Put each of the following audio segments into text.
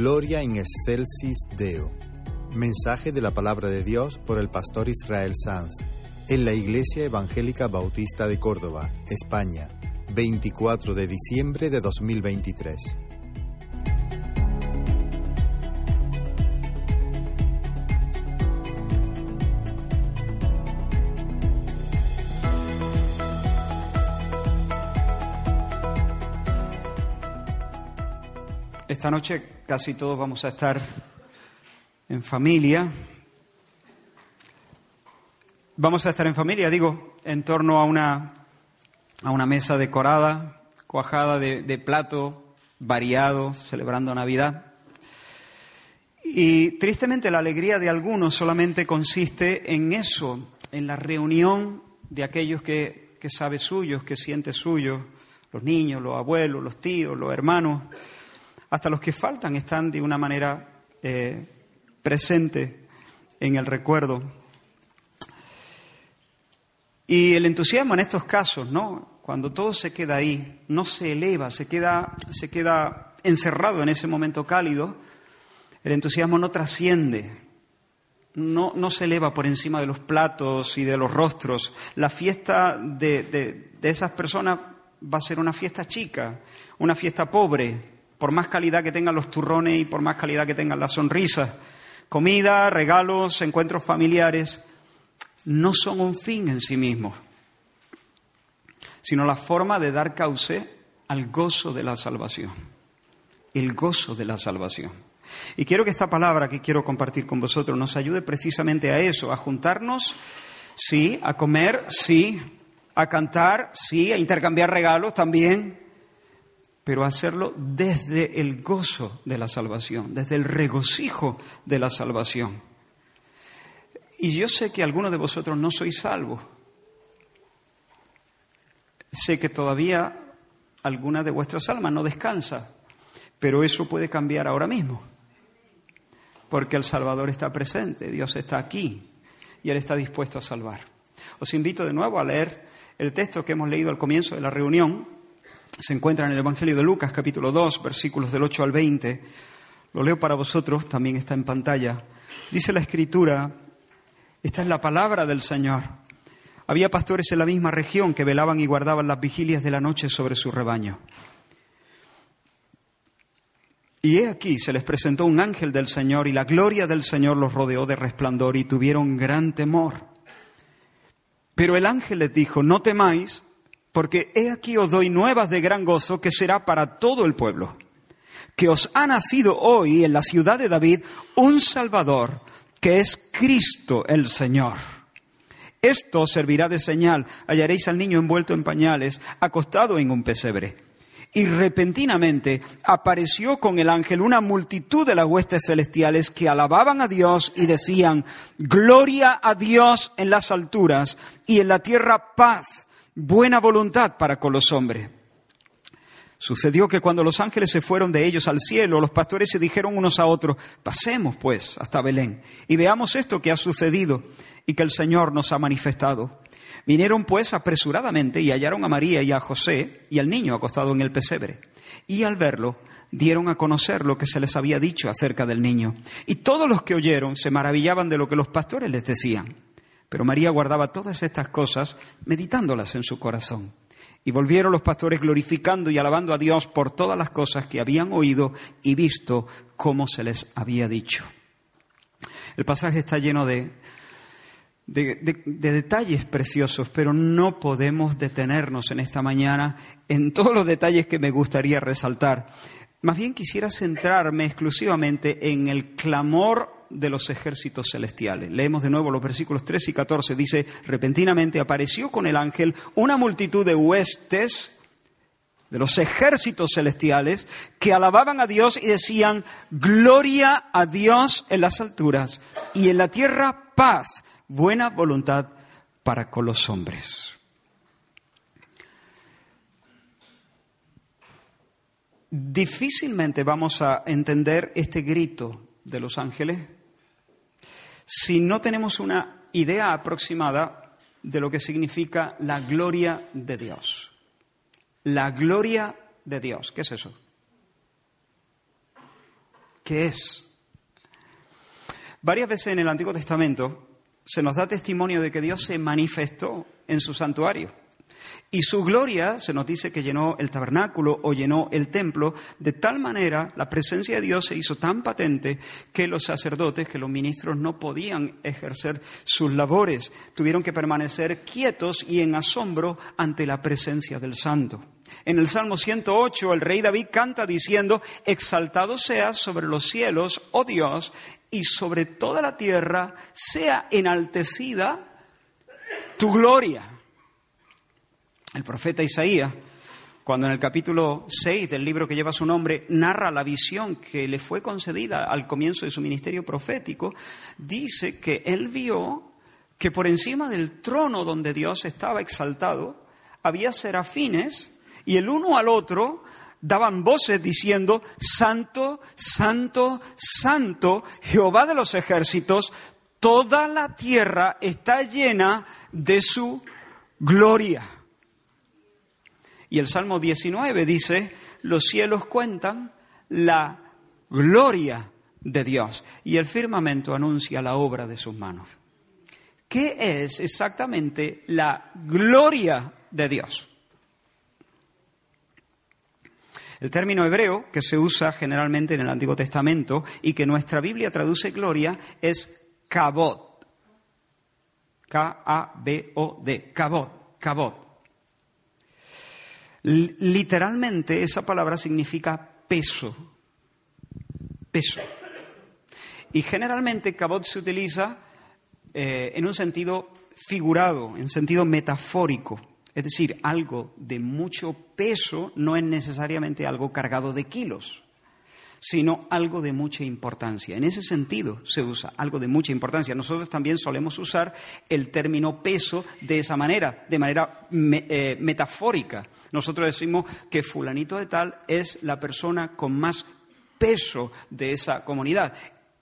Gloria in excelsis Deo. Mensaje de la palabra de Dios por el pastor Israel Sanz en la Iglesia Evangélica Bautista de Córdoba, España, 24 de diciembre de 2023. Esta noche casi todos vamos a estar en familia. Vamos a estar en familia, digo, en torno a una, a una mesa decorada, cuajada de, plato variado, celebrando Navidad. Y tristemente la alegría de algunos solamente consiste en eso, en la reunión de aquellos que, que sabe suyos, que siente suyos, los niños, los abuelos, los tíos, los hermanos hasta los que faltan están de una manera eh, presente en el recuerdo. Y el entusiasmo en estos casos, ¿no? Cuando todo se queda ahí, no se eleva, se queda, se queda encerrado en ese momento cálido, el entusiasmo no trasciende, no, no, se eleva por encima de los platos y de los rostros. La fiesta de, de, de esas personas va a ser una fiesta chica, una fiesta pobre, por más calidad que tengan los turrones y por más calidad que tengan las sonrisas. Comida, regalos, encuentros familiares, no son un fin en sí mismos, sino la forma de dar cauce al gozo de la salvación. El gozo de la salvación. Y quiero que esta palabra que quiero compartir con vosotros nos ayude precisamente a eso, a juntarnos, sí, a comer, sí, a cantar, sí, a intercambiar regalos también, pero hacerlo desde el gozo de la salvación, desde el regocijo de la salvación. Y yo sé que algunos de vosotros no sois salvos. Sé que todavía alguna de vuestras almas no descansa, pero eso puede cambiar ahora mismo, porque el Salvador está presente, Dios está aquí y Él está dispuesto a salvar. Os invito de nuevo a leer el texto que hemos leído al comienzo de la reunión, se encuentra en el Evangelio de Lucas, capítulo 2, versículos del 8 al 20. Lo leo para vosotros, también está en pantalla. Dice la Escritura, esta es la palabra del Señor. Había pastores en la misma región que velaban y guardaban las vigilias de la noche sobre su rebaño. Y he aquí, se les presentó un ángel del Señor y la gloria del Señor los rodeó de resplandor y tuvieron gran temor. Pero el ángel les dijo, no temáis, porque he aquí os doy nuevas de gran gozo que será para todo el pueblo, que os ha nacido hoy en la ciudad de David un Salvador, que es Cristo el Señor. Esto servirá de señal, hallaréis al niño envuelto en pañales, acostado en un pesebre. Y repentinamente apareció con el ángel una multitud de las huestes celestiales que alababan a Dios y decían, Gloria a Dios en las alturas y en la tierra paz buena voluntad para con los hombres. Sucedió que cuando los ángeles se fueron de ellos al cielo, los pastores se dijeron unos a otros, pasemos pues hasta Belén y veamos esto que ha sucedido y que el Señor nos ha manifestado. Vinieron pues apresuradamente y hallaron a María y a José y al niño acostado en el pesebre. Y al verlo, dieron a conocer lo que se les había dicho acerca del niño. Y todos los que oyeron se maravillaban de lo que los pastores les decían. Pero María guardaba todas estas cosas, meditándolas en su corazón. Y volvieron los pastores glorificando y alabando a Dios por todas las cosas que habían oído y visto como se les había dicho. El pasaje está lleno de, de, de, de, detalles preciosos, pero no podemos detenernos en esta mañana en todos los detalles que me gustaría resaltar. Más bien quisiera centrarme exclusivamente en el clamor de los ejércitos celestiales. Leemos de nuevo los versículos 13 y 14. Dice, repentinamente apareció con el ángel una multitud de huestes de los ejércitos celestiales que alababan a Dios y decían, gloria a Dios en las alturas y en la tierra paz, buena voluntad para con los hombres. Difícilmente vamos a entender este grito de los ángeles si no tenemos una idea aproximada de lo que significa la gloria de Dios. La gloria de Dios, ¿qué es eso? que es. Varias veces en el Antiguo Testamento se nos da testimonio de que Dios se manifestó en su santuario. Y su gloria se nos dice que llenó el tabernáculo o llenó el templo, de tal manera la presencia de Dios se hizo tan patente que los sacerdotes, que los ministros no podían ejercer sus labores, tuvieron que permanecer quietos y en asombro ante la presencia del Santo. En el Salmo 108 el rey David canta diciendo, exaltado sea sobre los cielos, oh Dios, y sobre toda la tierra sea enaltecida tu gloria. El profeta Isaías, cuando en el capítulo 6 del libro que lleva su nombre narra la visión que le fue concedida al comienzo de su ministerio profético, dice que él vio que por encima del trono donde Dios estaba exaltado había serafines y el uno al otro daban voces diciendo, Santo, Santo, Santo, Jehová de los ejércitos, toda la tierra está llena de su gloria. Y el Salmo 19 dice, los cielos cuentan la gloria de Dios y el firmamento anuncia la obra de sus manos. ¿Qué es exactamente la gloria de Dios? El término hebreo que se usa generalmente en el Antiguo Testamento y que nuestra Biblia traduce gloria es kabod. K-A-B-O-D. Kabod. Kabod. Literalmente esa palabra significa peso. Peso. Y generalmente kabod se utiliza eh, en un sentido figurado, en sentido metafórico. Es decir, algo de mucho peso no es necesariamente algo cargado de kilos, sino algo de mucha importancia. En ese sentido se usa algo de mucha importancia. Nosotros también solemos usar el término peso de esa manera, de manera eh, metafórica. Nosotros decimos que fulanito de tal es la persona con más peso de esa comunidad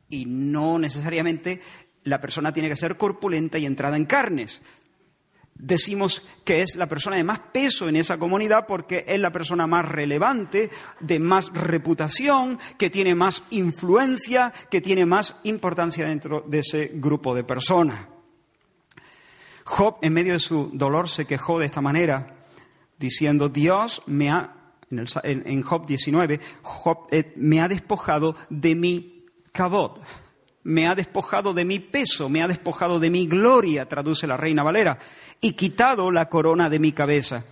y no necesariamente la persona tiene que ser corpulenta y entrada en carnes, decimos que es la persona de más peso en esa comunidad porque es la persona más relevante, de más reputación, que tiene más influencia, que tiene más importancia dentro de ese grupo de personas. Job, en medio de su dolor, se quejó de esta manera, diciendo, Dios me ha, en, Job 19, Job eh, me ha despojado de mi cabot me ha despojado de mi peso, me ha despojado de mi gloria, traduce la reina Valera, y quitado la corona de mi cabeza.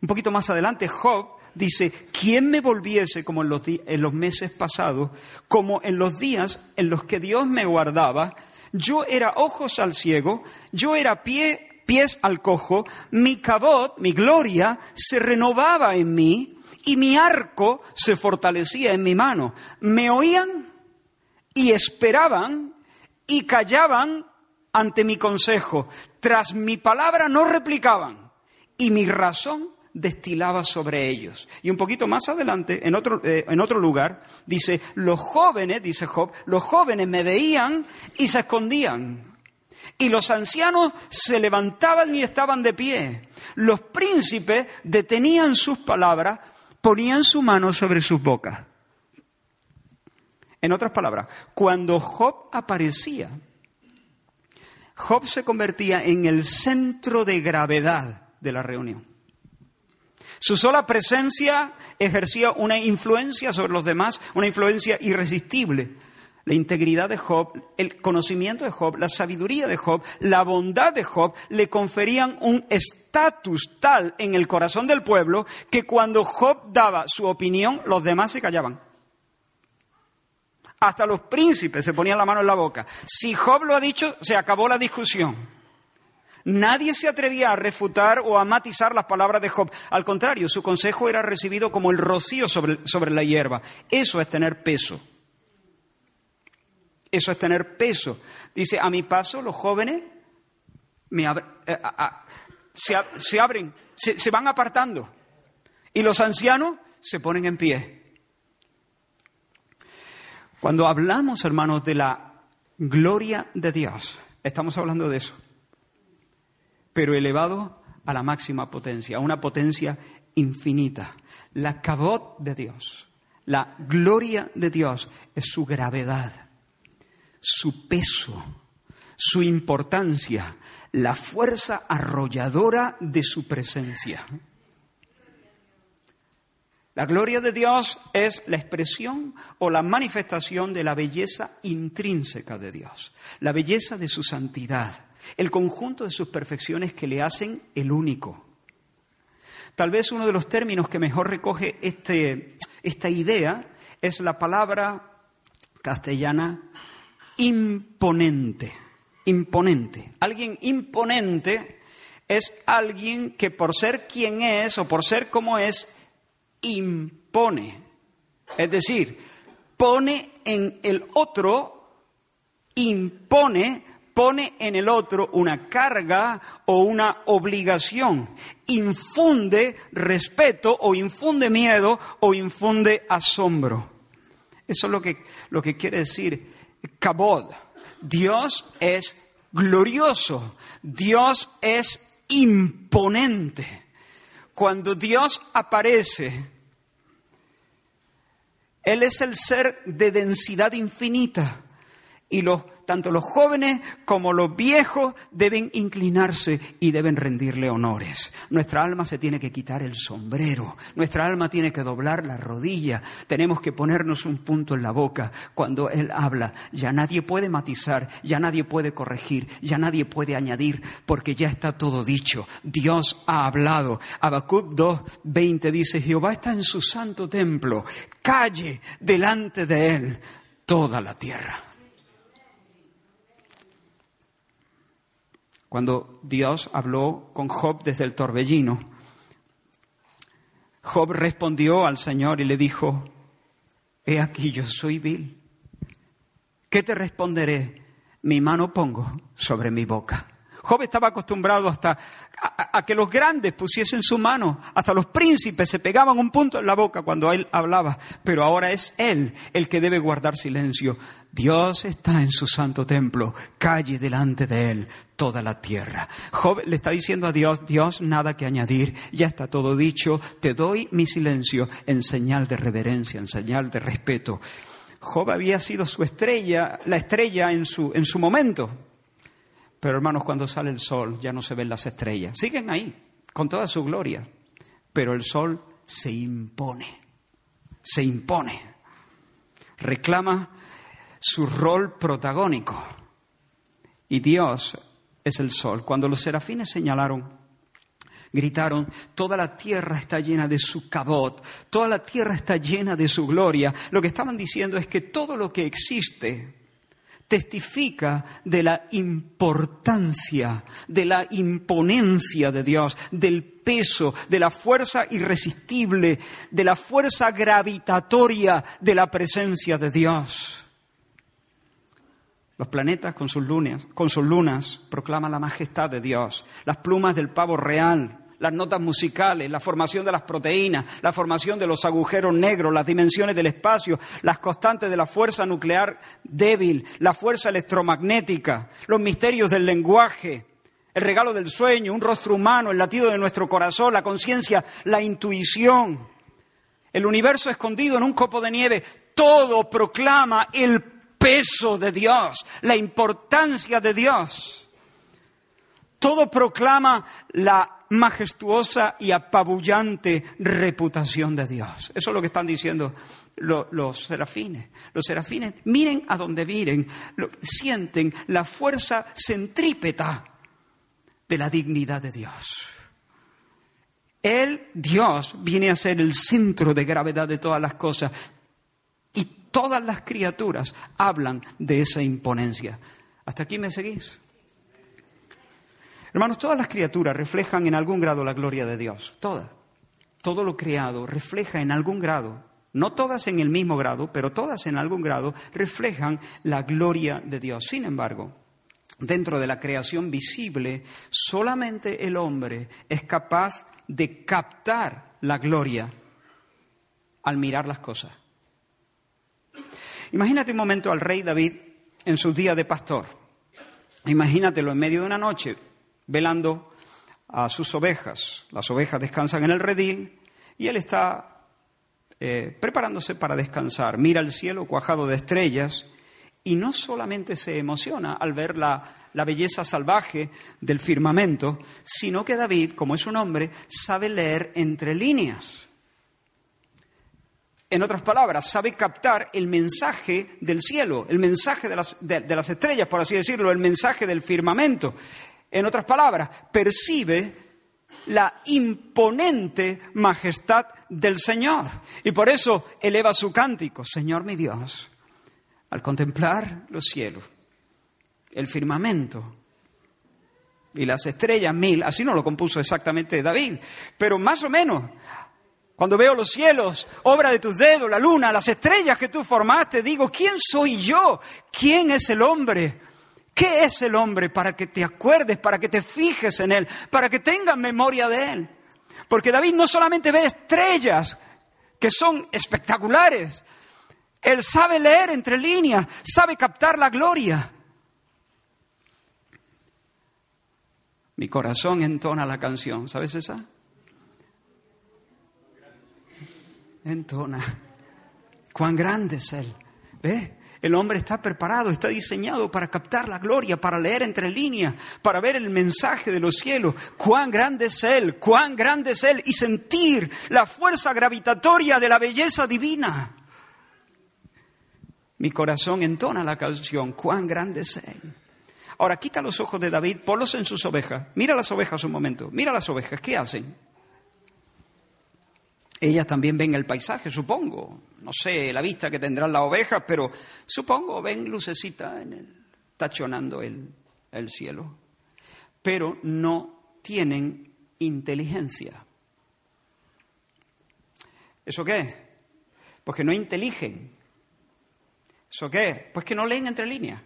Un poquito más adelante, Job dice, ¿quién me volviese como en los, en los meses pasados, como en los días en los que Dios me guardaba? Yo era ojos al ciego, yo era pie, pies al cojo, mi cabot, mi gloria, se renovaba en mí y mi arco se fortalecía en mi mano. Me oían y esperaban y callaban ante mi consejo. Tras mi palabra no replicaban y mi razón destilaba sobre ellos. Y un poquito más adelante, en otro, eh, en otro lugar, dice, los jóvenes, dice Job, los jóvenes me veían y se escondían. Y los ancianos se levantaban y estaban de pie. Los príncipes detenían sus palabras, ponían su mano sobre sus bocas. En otras palabras, cuando Job aparecía, Job se convertía en el centro de gravedad de la reunión. Su sola presencia ejercía una influencia sobre los demás, una influencia irresistible. La integridad de Job, el conocimiento de Job, la sabiduría de Job, la bondad de Job le conferían un estatus tal en el corazón del pueblo que cuando Job daba su opinión, los demás se callaban. Hasta los príncipes se ponían la mano en la boca. Si Job lo ha dicho, se acabó la discusión. Nadie se atrevía a refutar o a matizar las palabras de Job. Al contrario, su consejo era recibido como el rocío sobre, sobre la hierba. Eso es tener peso. Eso es tener peso. Dice, a mi paso los jóvenes eh, se, abren, se van apartando. Y los ancianos se ponen en pie. Cuando hablamos, hermanos, de la gloria de Dios, estamos hablando de eso, pero elevado a la máxima potencia, a una potencia infinita. La cabot de Dios, La gloria de Dios es su gravedad, su peso, su importancia, la fuerza arrolladora de su presencia. La gloria de Dios es la expresión o la manifestación de la belleza intrínseca de Dios, la belleza de su santidad, el conjunto de sus perfecciones que le hacen el único. Tal vez uno de los términos que mejor recoge este, esta idea es la palabra castellana imponente. Imponente. Alguien imponente es alguien que por ser quien es o por ser como es, impone. Es decir, pone en el otro, impone, pone en el otro una carga o una obligación, infunde respeto o infunde miedo o infunde asombro. Eso es lo que, lo que quiere decir cabod. Dios es glorioso, Dios es imponente. Cuando Dios aparece, Él es el ser de densidad infinita y los tanto los jóvenes como los viejos deben inclinarse y deben rendirle honores. Nuestra alma se tiene que quitar el sombrero, nuestra alma tiene que doblar la rodilla, tenemos que ponernos un punto en la boca cuando Él habla. Ya nadie puede matizar, ya nadie puede corregir, ya nadie puede añadir, porque ya está todo dicho. Dios ha hablado. Habacuc 2.20 dice, Jehová está en su santo templo, calle delante de Él toda la tierra. Cuando Dios habló con Job desde el torbellino. Job respondió al Señor y le dijo, He aquí yo soy vil. ¿Qué te responderé? Mi mano pongo sobre mi boca. Job estaba acostumbrado hasta a, que los grandes pusiesen su mano, hasta los príncipes se pegaban un punto en la boca cuando él hablaba, pero ahora es él el que debe guardar silencio. Dios está en su santo templo, calle delante de él toda la tierra. Job le está diciendo a Dios, Dios, nada que añadir, ya está todo dicho, te doy mi silencio en señal de reverencia, en señal de respeto. Job había sido su estrella, la estrella en su, en su momento, pero hermanos, cuando sale el sol ya no se ven las estrellas. Siguen ahí, con toda su gloria. Pero el sol se impone, se impone. Reclama su rol protagónico. Y Dios es el sol. Cuando los serafines señalaron, gritaron, toda la tierra está llena de su cabot, toda la tierra está llena de su gloria. Lo que estaban diciendo es que todo lo que existe testifica de la importancia, de la imponencia de Dios, del peso, de la fuerza irresistible, de la fuerza gravitatoria de la presencia de Dios. Los planetas con sus lunas, proclaman la majestad de Dios. Las plumas del pavo real las notas musicales, la formación de las proteínas, la formación de los agujeros negros, las dimensiones del espacio, las constantes de la fuerza nuclear débil, la fuerza electromagnética, los misterios del lenguaje, el regalo del sueño, un rostro humano, el latido de nuestro corazón, la conciencia, la intuición, el universo escondido en un copo de nieve, todo proclama el peso de Dios, la importancia de Dios. Todo proclama la majestuosa y apabullante reputación de Dios. Eso es lo que están diciendo los serafines. Los serafines, miren a donde miren, sienten la fuerza centrípeta de la dignidad de Dios. Él, Dios, viene a ser el centro de gravedad de todas las cosas y todas las criaturas hablan de esa imponencia. ¿Hasta aquí me seguís? Hermanos, todas las criaturas reflejan en algún grado la gloria de Dios, todas. Todo lo creado refleja en algún grado, no todas en el mismo grado, pero todas en algún grado reflejan la gloria de Dios. Sin embargo, dentro de la creación visible, solamente el hombre es capaz de captar la gloria al mirar las cosas. Imagínate un momento al rey David en su día de pastor. Imagínatelo en medio de una noche, velando a sus ovejas. Las ovejas descansan en el redil y él está eh, preparándose para descansar. Mira el cielo cuajado de estrellas y no solamente se emociona al ver la, la belleza salvaje del firmamento, sino que David, como es un hombre, sabe leer entre líneas. En otras palabras, sabe captar el mensaje del cielo, el mensaje de las, de, las, estrellas, por así decirlo, el mensaje del firmamento. En otras palabras, percibe la imponente majestad del Señor. Y por eso eleva su cántico, Señor mi Dios, al contemplar los cielos, el firmamento y las estrellas mil, así no lo compuso exactamente David, pero más o menos cuando veo los cielos, obra de tus dedos, la luna, las estrellas que tú formaste, digo, ¿quién soy yo? ¿Quién es el hombre? ¿Qué es el hombre para que te acuerdes, para que te fijes en él, para que tengas memoria de él? Porque David no solamente ve estrellas que son espectaculares, él sabe leer entre líneas, sabe captar la gloria. Mi corazón entona la canción, ¿sabes esa? entona. Cuán grande es Él. ¿Ve? El hombre está preparado, está diseñado para captar la gloria, para leer entre líneas, para ver el mensaje de los cielos. Cuán grande es Él, cuán grande es Él y sentir la fuerza gravitatoria de la belleza divina. Mi corazón entona la canción, cuán grande es Él. Ahora quita los ojos de David, ponlos en sus ovejas. Mira las ovejas un momento, mira las ovejas, ¿qué hacen? Ellas también ven el paisaje, supongo. No sé la vista que tendrán las ovejas, pero supongo ven lucecita en el, tachonando el, el cielo. Pero no tienen inteligencia. ¿Eso qué? Pues que no inteligen. ¿Eso qué? Pues que no leen entre líneas.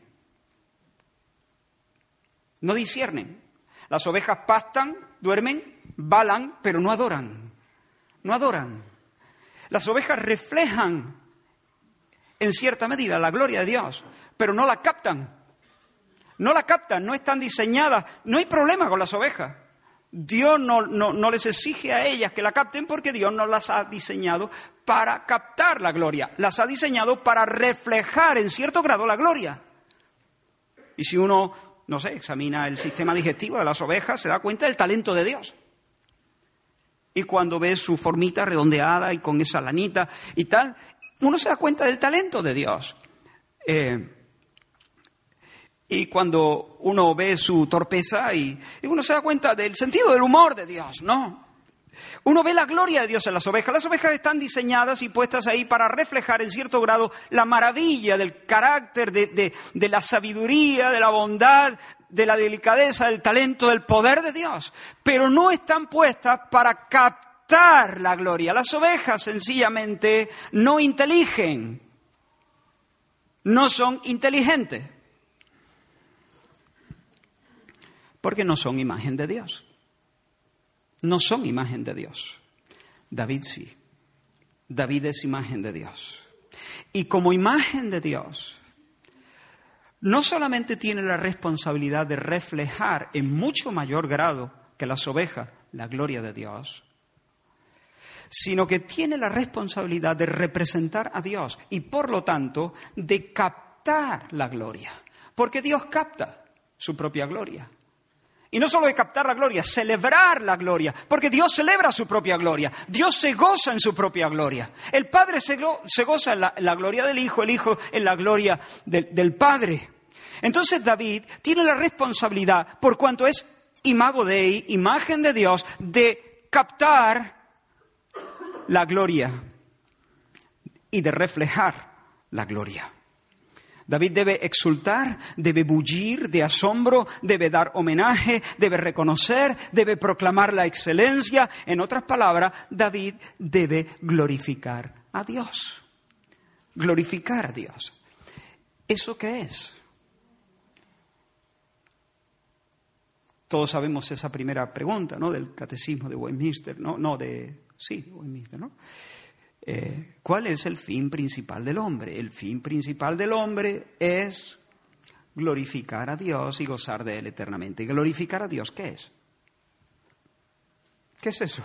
No disciernen. Las ovejas pastan, duermen, balan, pero no adoran no adoran. Las ovejas reflejan en cierta medida la gloria de Dios, pero no la captan. No la captan, no están diseñadas. No hay problema con las ovejas. Dios no, no, les exige a ellas que la capten porque Dios no las ha diseñado para captar la gloria. Las ha diseñado para reflejar en cierto grado la gloria. Y si uno, no sé, examina el sistema digestivo de las ovejas, se da cuenta del talento de Dios. Y cuando ve su formita redondeada y con esa lanita y tal, uno se da cuenta del talento de Dios. Eh, y cuando uno ve su torpeza y, uno se da cuenta del sentido del humor de Dios, ¿no? Uno ve la gloria de Dios en las ovejas. Las ovejas están diseñadas y puestas ahí para reflejar en cierto grado la maravilla del carácter, de, de la sabiduría, de la bondad, de la delicadeza, del talento, del poder de Dios, pero no están puestas para captar la gloria. Las ovejas sencillamente no inteligen, no son inteligentes, porque no son imagen de Dios. No son imagen de Dios. David sí. David es imagen de Dios. Y como imagen de Dios, no solamente tiene la responsabilidad de reflejar en mucho mayor grado que las ovejas la gloria de Dios, sino que tiene la responsabilidad de representar a Dios y por lo tanto de captar la gloria, porque Dios capta su propia gloria. Y no solo de captar la gloria, celebrar la gloria, porque Dios celebra su propia gloria, Dios se goza en su propia gloria. El Padre se, goza en la, gloria del Hijo, el Hijo en la gloria del Padre. Entonces David tiene la responsabilidad, por cuanto es imago Dei, imagen de Dios, de captar la gloria y de reflejar la gloria. David debe exultar, debe bullir de asombro, debe dar homenaje, debe reconocer, debe proclamar la excelencia. En otras palabras, David debe glorificar a Dios. Glorificar a Dios. ¿Eso qué es? Todos sabemos esa primera pregunta, ¿no? Del catecismo de Westminster, ¿no? No, de... Sí, Westminster, ¿no? Eh, ¿Cuál es el fin principal del hombre? El fin principal del hombre es glorificar a Dios y gozar de Él eternamente. ¿Y glorificar a Dios qué es? ¿Qué es eso?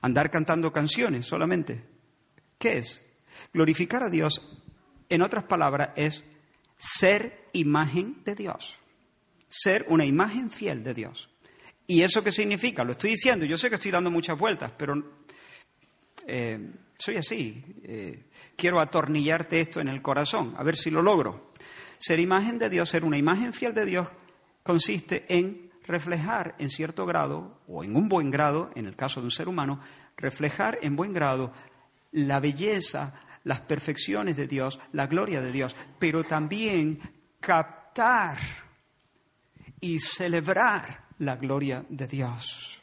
andar cantando canciones solamente. ¿Qué es? Glorificar a Dios, en otras palabras, es ser imagen de Dios. Ser una imagen fiel de Dios. ¿Y eso qué significa? Lo estoy diciendo, yo sé que estoy dando muchas vueltas, pero eh, soy así. Eh, quiero atornillarte esto en el corazón, a ver si lo logro. Ser imagen de Dios, ser una imagen fiel de Dios, consiste en reflejar en cierto grado, o en un buen grado, en el caso de un ser humano, reflejar en buen grado la belleza, las perfecciones de Dios, la gloria de Dios, pero también captar y celebrar la gloria de Dios.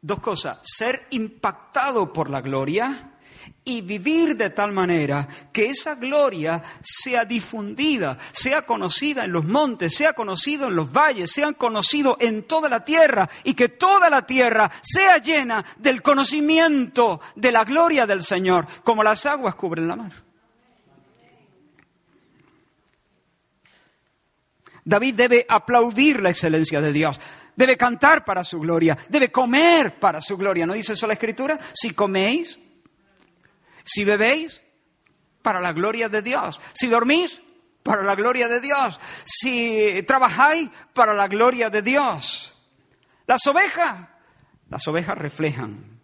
Dos cosas, ser impactado por la gloria y vivir de tal manera que esa gloria sea difundida, sea conocida en los montes, sea conocido en los valles, sea conocido en toda la tierra y que toda la tierra sea llena del conocimiento de la gloria del Señor, como las aguas cubren la mar. David debe aplaudir la excelencia de Dios, debe cantar para su gloria, debe comer para su gloria. ¿No dice eso la Escritura? Si coméis, si bebéis, para la gloria de Dios. Si dormís, para la gloria de Dios. Si trabajáis, para la gloria de Dios. Las ovejas, las ovejas reflejan,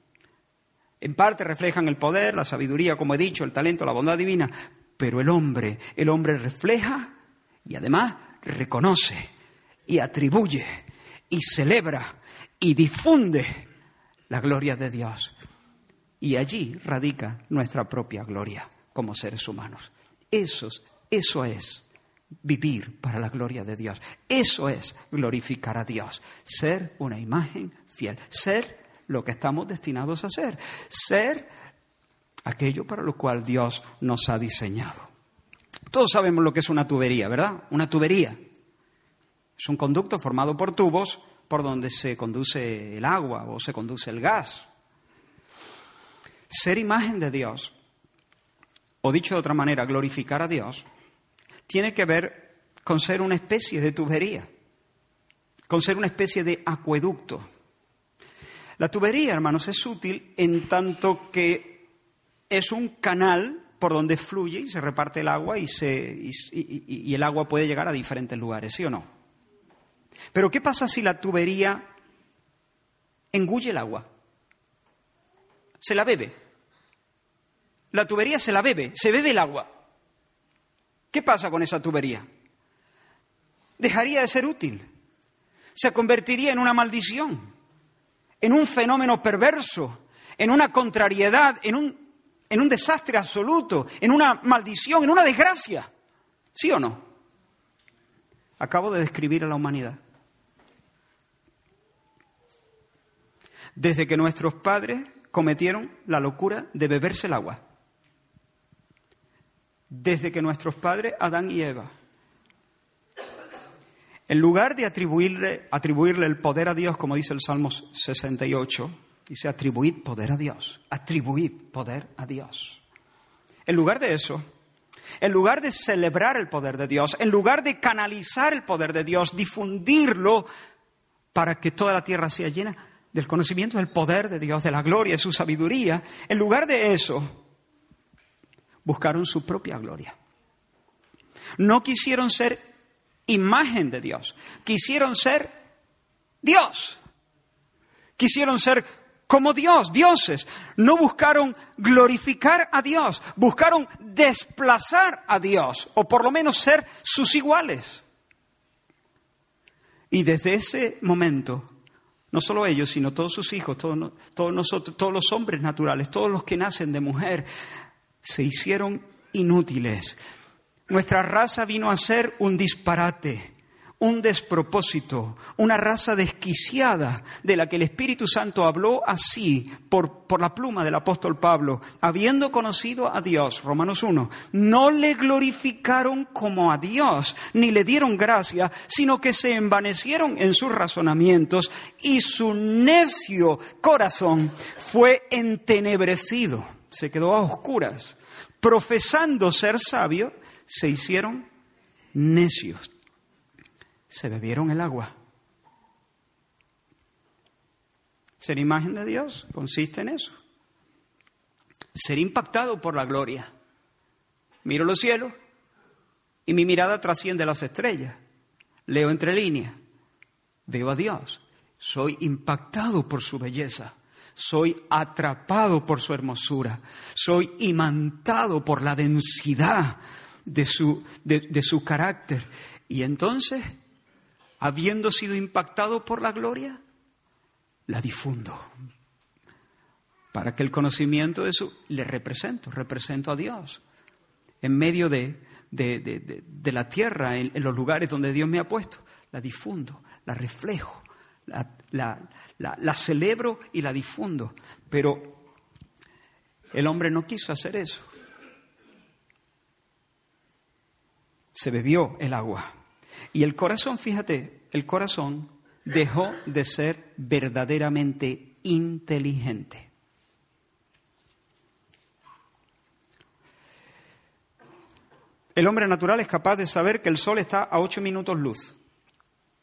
en parte reflejan el poder, la sabiduría, como he dicho, el talento, la bondad divina, pero el hombre, el hombre refleja y además reconoce y atribuye y celebra y difunde la gloria de Dios. Y allí radica nuestra propia gloria como seres humanos. Eso, eso es vivir para la gloria de Dios. Eso es glorificar a Dios. Ser una imagen fiel. Ser lo que estamos destinados a ser. Ser aquello para lo cual Dios nos ha diseñado. Todos sabemos lo que es una tubería, ¿verdad? Una tubería. Es un conducto formado por tubos por donde se conduce el agua o se conduce el gas. Ser imagen de Dios, o dicho de otra manera, glorificar a Dios, tiene que ver con ser una especie de tubería, con ser una especie de acueducto. La tubería, hermanos, es útil en tanto que es un canal por donde fluye y se reparte el agua y, y, el agua puede llegar a diferentes lugares, ¿sí o no? Pero ¿qué pasa si la tubería engulle el agua? Se la bebe. La tubería se la bebe, se bebe el agua. ¿Qué pasa con esa tubería? Dejaría de ser útil. Se convertiría en una maldición, en un fenómeno perverso, en una contrariedad, en un en un desastre absoluto, en una maldición, en una desgracia. ¿Sí o no? Acabo de describir a la humanidad. Desde que nuestros padres cometieron la locura de beberse el agua. Desde que nuestros padres, Adán y Eva, en lugar de atribuirle, atribuirle el poder a Dios, como dice el Salmo 68, Dice, atribuid poder a Dios, atribuid poder a Dios. En lugar de eso, en lugar de celebrar el poder de Dios, en lugar de canalizar el poder de Dios, difundirlo para que toda la tierra sea llena del conocimiento del poder de Dios, de la gloria, de su sabiduría, en lugar de eso, buscaron su propia gloria. No quisieron ser imagen de Dios, quisieron ser Dios. Quisieron ser como Dios, dioses. No buscaron glorificar a Dios, buscaron desplazar a Dios, o por lo menos ser sus iguales. Y desde ese momento, no solo ellos, sino todos sus hijos, todos, nosotros, todos los hombres naturales, todos los que nacen de mujer, se hicieron inútiles. Nuestra raza vino a ser un disparate un despropósito, una raza desquiciada de la que el Espíritu Santo habló así por, por, la pluma del apóstol Pablo, habiendo conocido a Dios, Romanos 1, no le glorificaron como a Dios, ni le dieron gracia, sino que se envanecieron en sus razonamientos y su necio corazón fue entenebrecido, se quedó a oscuras. Profesando ser sabio, se hicieron necios se bebieron el agua. Ser imagen de Dios consiste en eso. Ser impactado por la gloria. Miro los cielos y mi mirada trasciende las estrellas. Leo entre líneas. Veo a Dios. Soy impactado por su belleza. Soy atrapado por su hermosura. Soy imantado por la densidad de su, de, su carácter. Y entonces, habiendo sido impactado por la gloria, la difundo. Para que el conocimiento de su... Le represento, represento a Dios. En medio de, de, la tierra, en, los lugares donde Dios me ha puesto. La difundo, la reflejo, la, la, celebro y la difundo. Pero el hombre no quiso hacer eso. Se bebió el agua. Y el corazón, fíjate, el corazón dejó de ser verdaderamente inteligente. El hombre natural es capaz de saber que el sol está a ocho minutos luz.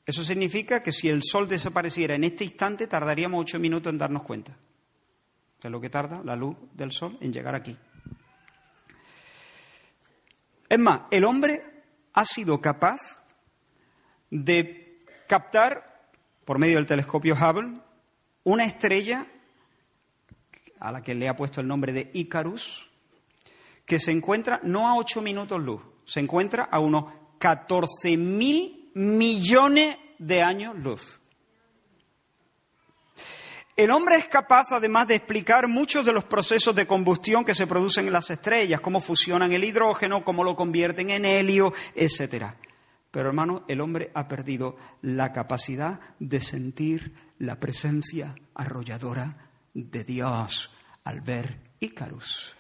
Eso significa que si el sol desapareciera en este instante, tardaríamos ocho minutos en darnos cuenta. es lo que tarda la luz del sol en llegar aquí. Es más, el hombre ha sido capaz de captar, por medio del telescopio Hubble, una estrella a la que le ha puesto el nombre de Icarus, que se encuentra no a 8 minutos luz, se encuentra a unos 14 mil millones de años luz. El hombre es capaz, además, de explicar muchos de los procesos de combustión que se producen en las estrellas, cómo fusionan el hidrógeno, cómo lo convierten en helio, etc. Pero, hermano, el hombre ha perdido la capacidad de sentir la presencia arrolladora de Dios al ver Ícarus.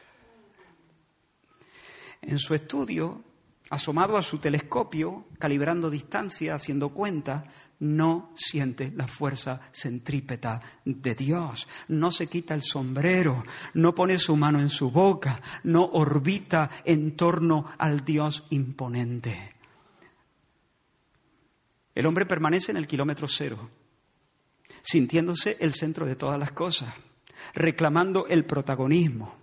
En su estudio, asomado a su telescopio, calibrando distancia, haciendo cuenta, no siente la fuerza centrípeta de Dios, no se quita el sombrero, no pone su mano en su boca, no orbita en torno al Dios imponente. El hombre permanece en el kilómetro cero, sintiéndose el centro de todas las cosas, reclamando el protagonismo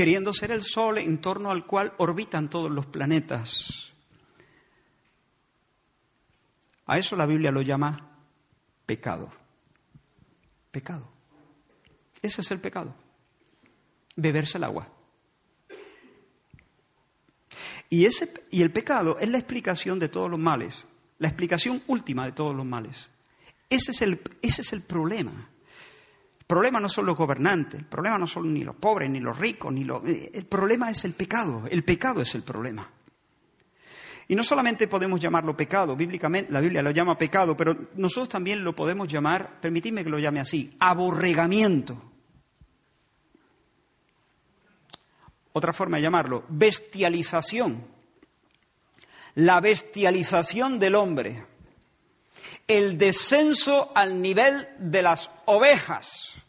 queriendo ser el Sol en torno al cual orbitan todos los planetas. A eso la Biblia lo llama pecado. Pecado. Ese es el pecado. Beberse el agua. Y, ese, y el pecado es la explicación de todos los males, la explicación última de todos los males. Ese es el, ese es el problema problema no son los gobernantes, el problema no son ni los pobres, ni los ricos, ni los... Eh, el problema es el pecado, el pecado es el problema. Y no solamente podemos llamarlo pecado, bíblicamente la Biblia lo llama pecado, pero nosotros también lo podemos llamar, permitidme que lo llame así, aborregamiento. Otra forma de llamarlo, bestialización. La bestialización del hombre. El descenso al nivel de las ovejas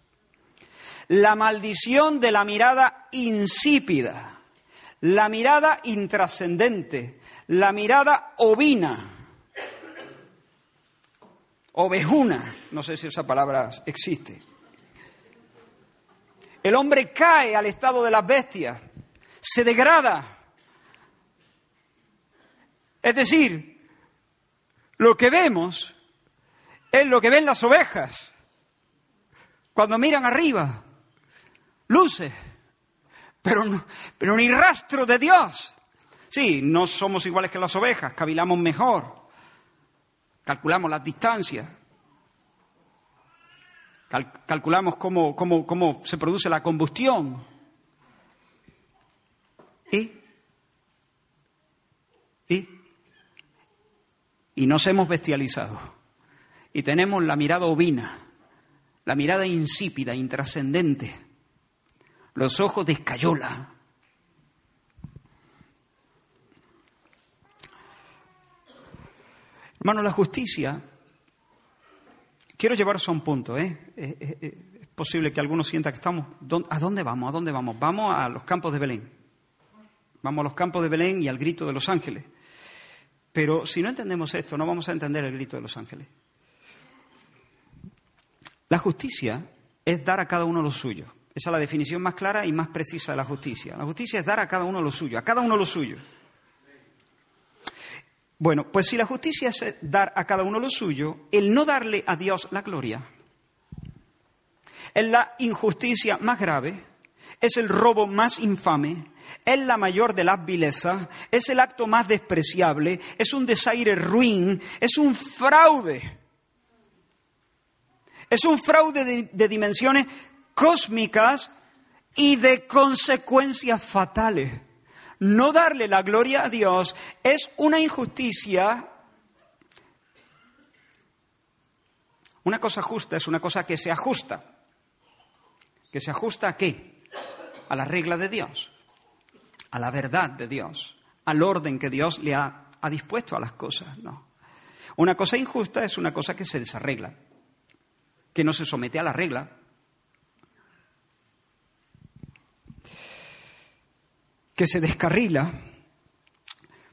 la maldición de la mirada insípida, la mirada intrascendente, la mirada ovina, ovejuna, no sé si esa palabra existe. El hombre cae al estado de las bestias, se degrada. Es decir, lo que vemos es lo que ven las ovejas cuando miran arriba luces, pero, pero ni rastro de Dios. Sí, no somos iguales que las ovejas, cavilamos mejor, calculamos las distancias, calculamos cómo, cómo, cómo se produce la combustión. ¿Y? ¿Y? Y nos hemos bestializado. Y tenemos la mirada ovina, la mirada insípida, intrascendente los ojos de escayola. Hermano, la justicia, quiero llevaros a un punto, ¿eh? ¿eh? es posible que algunos sientan que estamos, ¿a dónde vamos? ¿A dónde vamos? Vamos a los campos de Belén. Vamos a los campos de Belén y al grito de los ángeles. Pero si no entendemos esto, no vamos a entender el grito de los ángeles. La justicia es dar a cada uno lo suyo. Esa es la definición más clara y más precisa de la justicia. La justicia es dar a cada uno lo suyo, a cada uno lo suyo. Bueno, pues si la justicia es dar a cada uno lo suyo, el no darle a Dios la gloria es la injusticia más grave, es el robo más infame, es la mayor de las vilezas, es el acto más despreciable, es un desaire ruin, es un fraude. Es un fraude de, dimensiones cósmicas y de consecuencias fatales. No darle la gloria a Dios es una injusticia. Una cosa justa es una cosa que se ajusta. ¿Que se ajusta a qué? A la regla de Dios, a la verdad de Dios, al orden que Dios le ha, dispuesto a las cosas. No. Una cosa injusta es una cosa que se desarregla, que no se somete a la regla, que se descarrila,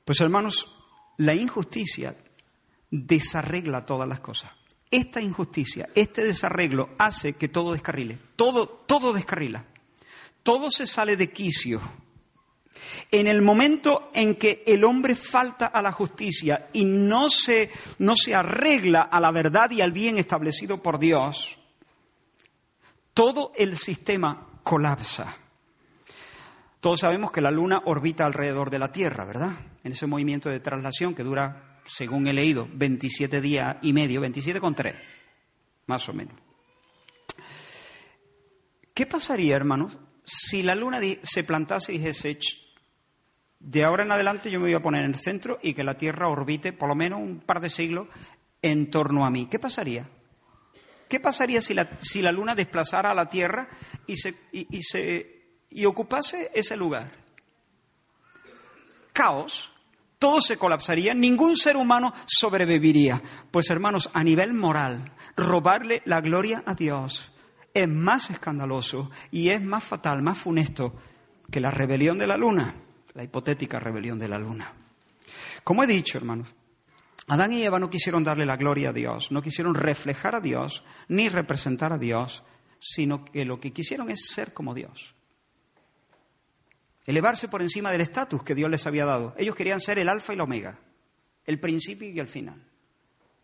pues hermanos, la injusticia desarregla todas las cosas. Esta injusticia, este desarreglo hace que todo descarrile, todo, todo descarrila, todo se sale de quicio. En el momento en que el hombre falta a la justicia y no se, no se arregla a la verdad y al bien establecido por Dios, todo el sistema colapsa. Todos sabemos que la Luna orbita alrededor de la Tierra, ¿verdad? En ese movimiento de traslación que dura, según he leído, 27 días y medio, 27 con 3, más o menos. ¿Qué pasaría, hermanos, si la Luna se plantase y dijese, de ahora en adelante yo me voy a poner en el centro y que la Tierra orbite por lo menos un par de siglos en torno a mí? ¿Qué pasaría? ¿Qué pasaría si la, si la Luna desplazara a la Tierra y se, y se y ocupase ese lugar. Caos, todo se colapsaría, ningún ser humano sobreviviría. Pues hermanos, a nivel moral, robarle la gloria a Dios es más escandaloso y es más fatal, más funesto que la rebelión de la luna, la hipotética rebelión de la luna. Como he dicho, hermanos, Adán y Eva no quisieron darle la gloria a Dios, no quisieron reflejar a Dios, ni representar a Dios, sino que lo que quisieron es ser como Dios elevarse por encima del estatus que Dios les había dado. Ellos querían ser el alfa y el omega, el principio y el final,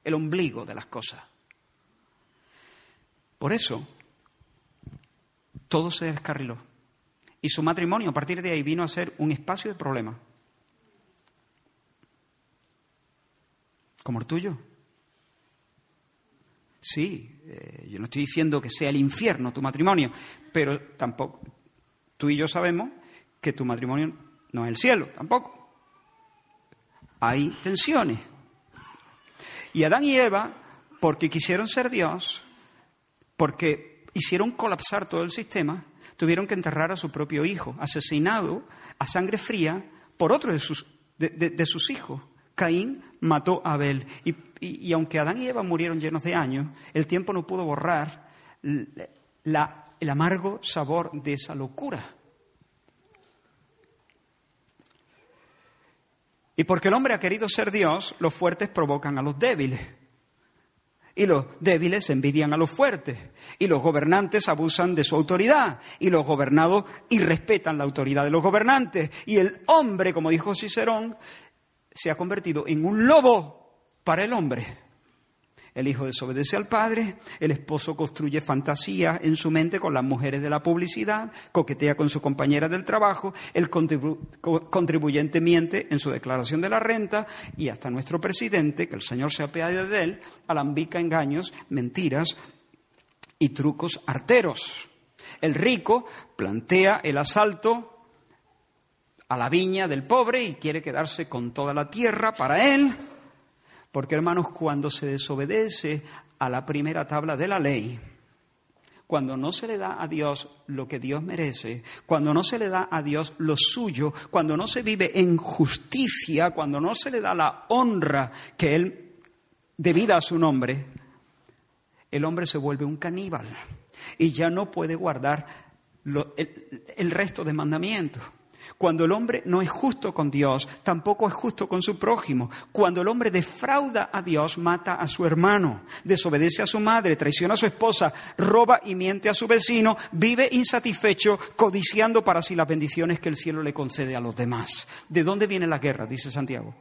el ombligo de las cosas. Por eso, todo se descarriló. Y su matrimonio a partir de ahí vino a ser un espacio de problema. Como el tuyo. Sí, eh, yo no estoy diciendo que sea el infierno tu matrimonio, pero tampoco, tú y yo sabemos que tu matrimonio no es el cielo, tampoco. Hay tensiones. Y Adán y Eva, porque quisieron ser Dios, porque hicieron colapsar todo el sistema, tuvieron que enterrar a su propio hijo, asesinado a sangre fría por otro de sus, de, sus hijos. Caín mató a Abel. Y, y, aunque Adán y Eva murieron llenos de años, el tiempo no pudo borrar la, el amargo sabor de esa locura. Y porque el hombre ha querido ser Dios, los fuertes provocan a los débiles. Y los débiles envidian a los fuertes. Y los gobernantes abusan de su autoridad. Y los gobernados irrespetan la autoridad de los gobernantes. Y el hombre, como dijo Cicerón, se ha convertido en un lobo para el hombre. El hijo desobedece al padre, el esposo construye fantasía en su mente con las mujeres de la publicidad, coquetea con su compañera del trabajo, el contribuyente miente en su declaración de la renta y hasta nuestro presidente, que el Señor se apiade de él, alambica engaños, mentiras y trucos arteros. El rico plantea el asalto a la viña del pobre y quiere quedarse con toda la tierra para él. Porque hermanos, cuando se desobedece a la primera tabla de la ley, cuando no se le da a Dios lo que Dios merece, cuando no se le da a Dios lo suyo, cuando no se vive en justicia, cuando no se le da la honra que Él debida a su nombre, el hombre se vuelve un caníbal y ya no puede guardar el, resto de mandamientos. Cuando el hombre no es justo con Dios, tampoco es justo con su prójimo. Cuando el hombre defrauda a Dios, mata a su hermano, desobedece a su madre, traiciona a su esposa, roba y miente a su vecino, vive insatisfecho, codiciando para sí las bendiciones que el cielo le concede a los demás. ¿De dónde viene la guerra? Dice Santiago.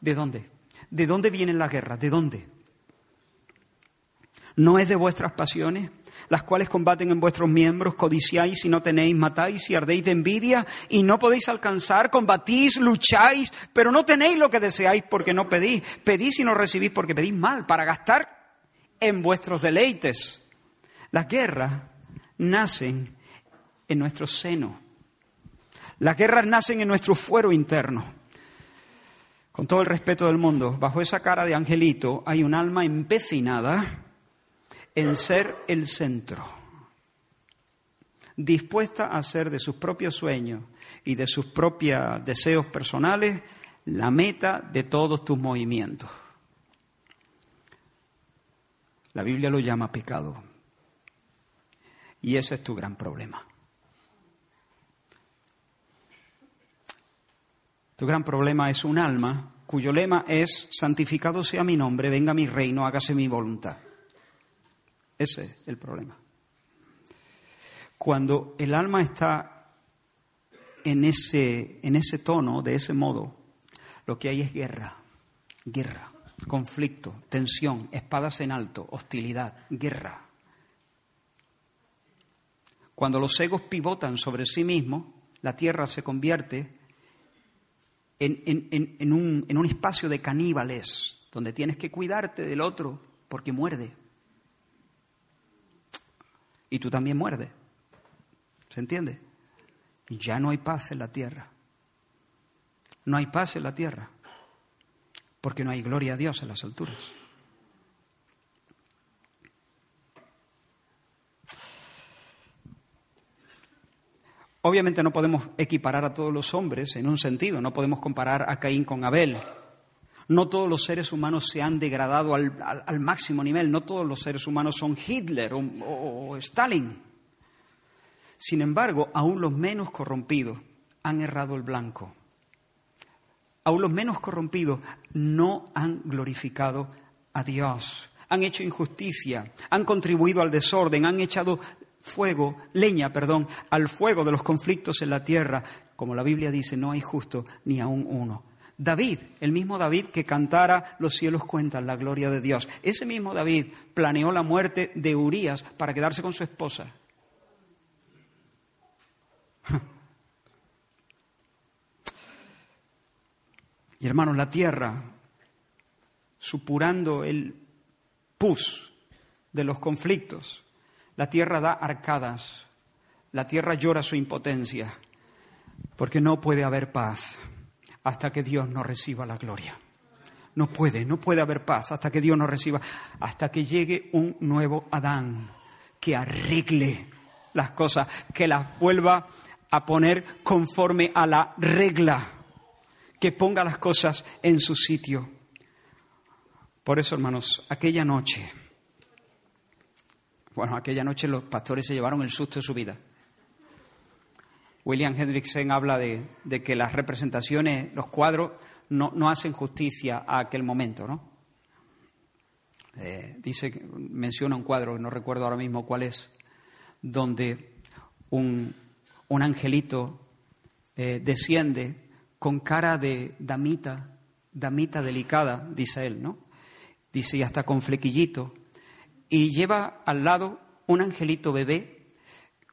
¿De dónde? ¿De dónde viene la guerra? ¿De dónde? ¿No es de vuestras pasiones? Las cuales combaten en vuestros miembros, codiciáis y no tenéis, matáis y ardéis de envidia y no podéis alcanzar, combatís, lucháis, pero no tenéis lo que deseáis porque no pedís, pedís y no recibís porque pedís mal, para gastar en vuestros deleites. Las guerras nacen en nuestro seno. Las guerras nacen en nuestro fuero interno. Con todo el respeto del mundo, bajo esa cara de angelito hay un alma empecinada en ser el centro, dispuesta a hacer de sus propios sueños y de sus propios deseos personales la meta de todos tus movimientos. La Biblia lo llama pecado. Y ese es tu gran problema. Tu gran problema es un alma cuyo lema es, santificado sea mi nombre, venga mi reino, hágase mi voluntad. Ese es el problema. Cuando el alma está en ese, en ese tono, de ese modo, lo que hay es guerra, guerra, conflicto, tensión, espadas en alto, hostilidad, guerra. Cuando los egos pivotan sobre sí mismos, la tierra se convierte en, en, un, en un espacio de caníbales, donde tienes que cuidarte del otro porque muerde y tú también muerdes. ¿Se entiende? Y ya no hay paz en la tierra. No hay paz en la tierra, porque no hay gloria a Dios en las alturas. Obviamente no podemos equiparar a todos los hombres en un sentido, no podemos comparar a Caín con Abel, no todos los seres humanos se han degradado al, máximo nivel, no todos los seres humanos son Hitler o, Stalin. Sin embargo, aún los menos corrompidos han errado el blanco. Aún los menos corrompidos no han glorificado a Dios. Han hecho injusticia, han contribuido al desorden, han echado fuego, leña, perdón, al fuego de los conflictos en la tierra. Como la Biblia dice, no hay justo ni aún uno. David, el mismo David que cantara Los cielos cuentan la gloria de Dios. Ese mismo David planeó la muerte de Urías para quedarse con su esposa. Y hermanos, la tierra, supurando el pus de los conflictos, la tierra da arcadas, la tierra llora su impotencia, porque no puede haber paz hasta que Dios no reciba la gloria. No puede, no puede haber paz hasta que Dios no reciba, hasta que llegue un nuevo Adán que arregle las cosas, que las vuelva a poner conforme a la regla, que ponga las cosas en su sitio. Por eso, hermanos, aquella noche, bueno, aquella noche los pastores se llevaron el susto de su vida. William Hendrickson habla de, que las representaciones, los cuadros, no, hacen justicia a aquel momento, ¿no? Eh, dice, menciona un cuadro, no recuerdo ahora mismo cuál es, donde un, angelito eh, desciende con cara de damita, damita delicada, dice él, ¿no? Dice, y hasta con flequillito, y lleva al lado un angelito bebé